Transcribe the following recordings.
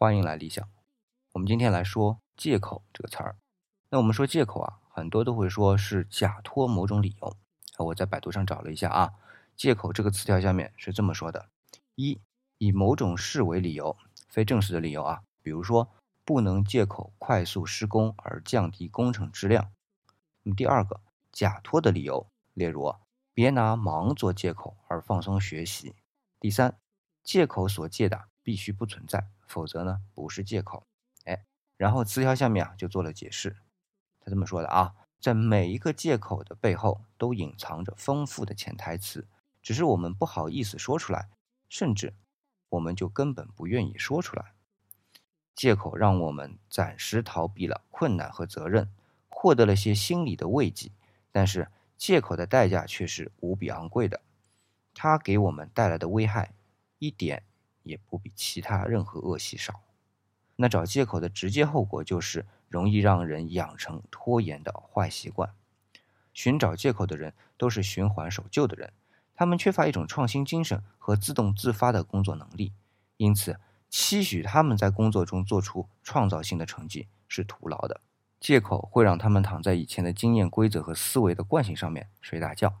欢迎来理想。我们今天来说“借口”这个词儿。那我们说借口啊，很多都会说是假托某种理由。我在百度上找了一下啊，“借口”这个词条下面是这么说的：一、以某种事为理由，非正式的理由啊，比如说不能借口快速施工而降低工程质量。那么第二个，假托的理由，例如别拿忙做借口而放松学习。第三，借口所借的。必须不存在，否则呢不是借口。哎，然后词条下面啊就做了解释，他这么说的啊，在每一个借口的背后都隐藏着丰富的潜台词，只是我们不好意思说出来，甚至我们就根本不愿意说出来。借口让我们暂时逃避了困难和责任，获得了些心理的慰藉，但是借口的代价却是无比昂贵的，它给我们带来的危害一点。也不比其他任何恶习少。那找借口的直接后果就是容易让人养成拖延的坏习惯。寻找借口的人都是循环守旧的人，他们缺乏一种创新精神和自动自发的工作能力，因此期许他们在工作中做出创造性的成绩是徒劳的。借口会让他们躺在以前的经验规则和思维的惯性上面睡大觉。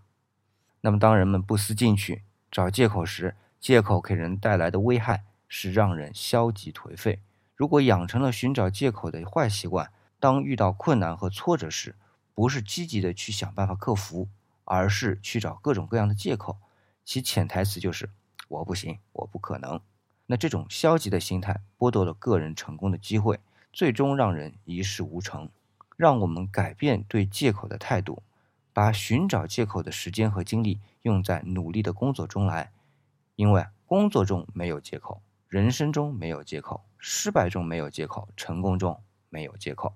那么，当人们不思进取找借口时，借口给人带来的危害是让人消极颓废。如果养成了寻找借口的坏习惯，当遇到困难和挫折时，不是积极的去想办法克服，而是去找各种各样的借口，其潜台词就是“我不行，我不可能”。那这种消极的心态剥夺了个人成功的机会，最终让人一事无成。让我们改变对借口的态度，把寻找借口的时间和精力用在努力的工作中来。因为工作中没有借口，人生中没有借口，失败中没有借口，成功中没有借口。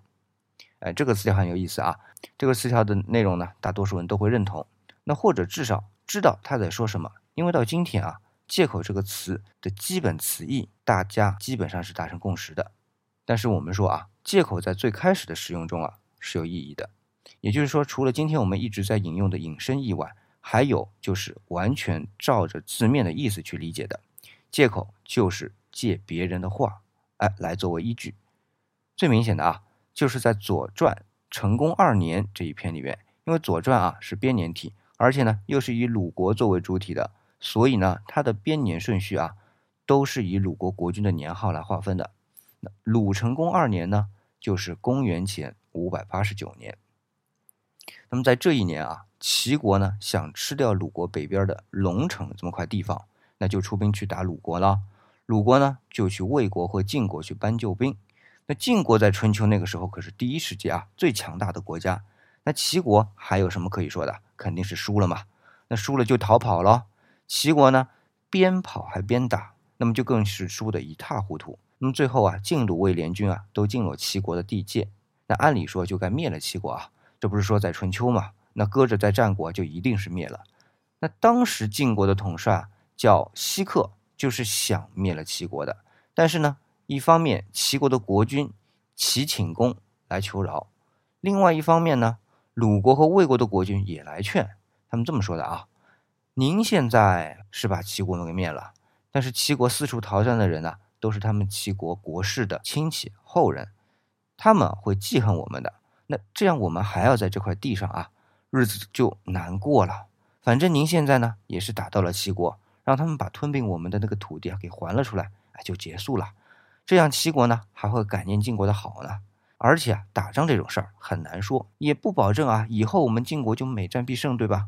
哎，这个词条很有意思啊！这个词条的内容呢，大多数人都会认同，那或者至少知道他在说什么。因为到今天啊，借口这个词的基本词义，大家基本上是达成共识的。但是我们说啊，借口在最开始的使用中啊是有意义的，也就是说，除了今天我们一直在引用的引申义外。还有就是完全照着字面的意思去理解的，借口就是借别人的话，哎，来作为依据。最明显的啊，就是在《左传》成公二年这一篇里面，因为《左传》啊是编年体，而且呢又是以鲁国作为主体的，所以呢它的编年顺序啊都是以鲁国国君的年号来划分的。那鲁成公二年呢，就是公元前五百八十九年。那么在这一年啊。齐国呢想吃掉鲁国北边的龙城这么块地方，那就出兵去打鲁国了。鲁国呢就去魏国和晋国去搬救兵。那晋国在春秋那个时候可是第一世界啊最强大的国家。那齐国还有什么可以说的？肯定是输了嘛。那输了就逃跑了。齐国呢边跑还边打，那么就更是输得一塌糊涂。那么最后啊晋鲁魏联军啊都进了齐国的地界。那按理说就该灭了齐国啊，这不是说在春秋吗？那搁着在战国就一定是灭了。那当时晋国的统帅叫西克，就是想灭了齐国的。但是呢，一方面齐国的国君齐顷公来求饶，另外一方面呢，鲁国和魏国的国君也来劝。他们这么说的啊：“您现在是把齐国给灭了，但是齐国四处逃窜的人呢，都是他们齐国国士的亲戚后人，他们会记恨我们的。那这样我们还要在这块地上啊？”日子就难过了。反正您现在呢，也是打到了齐国，让他们把吞并我们的那个土地啊给还了出来，哎，就结束了。这样齐国呢还会感念晋国的好呢。而且啊，打仗这种事儿很难说，也不保证啊，以后我们晋国就每战必胜，对吧？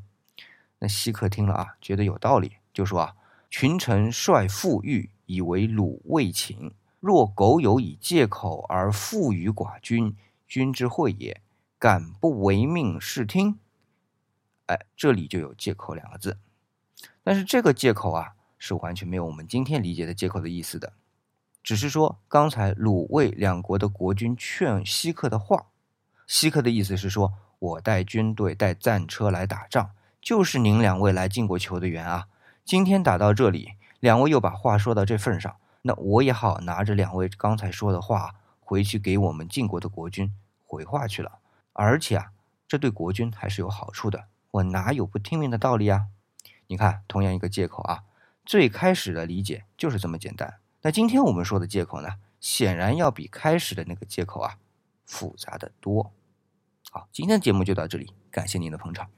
那西客听了啊，觉得有道理，就说啊：“群臣率父欲以为鲁魏秦，若苟有以借口而负于寡君，君之惠也，敢不违命视听？”哎，这里就有借口两个字，但是这个借口啊，是完全没有我们今天理解的借口的意思的，只是说刚才鲁卫两国的国君劝西克的话，西克的意思是说，我带军队带战车来打仗，就是您两位来晋国求的援啊。今天打到这里，两位又把话说到这份上，那我也好拿着两位刚才说的话回去给我们晋国的国君回话去了，而且啊，这对国君还是有好处的。我哪有不听命的道理啊？你看，同样一个借口啊，最开始的理解就是这么简单。那今天我们说的借口呢，显然要比开始的那个借口啊复杂的多。好，今天的节目就到这里，感谢您的捧场。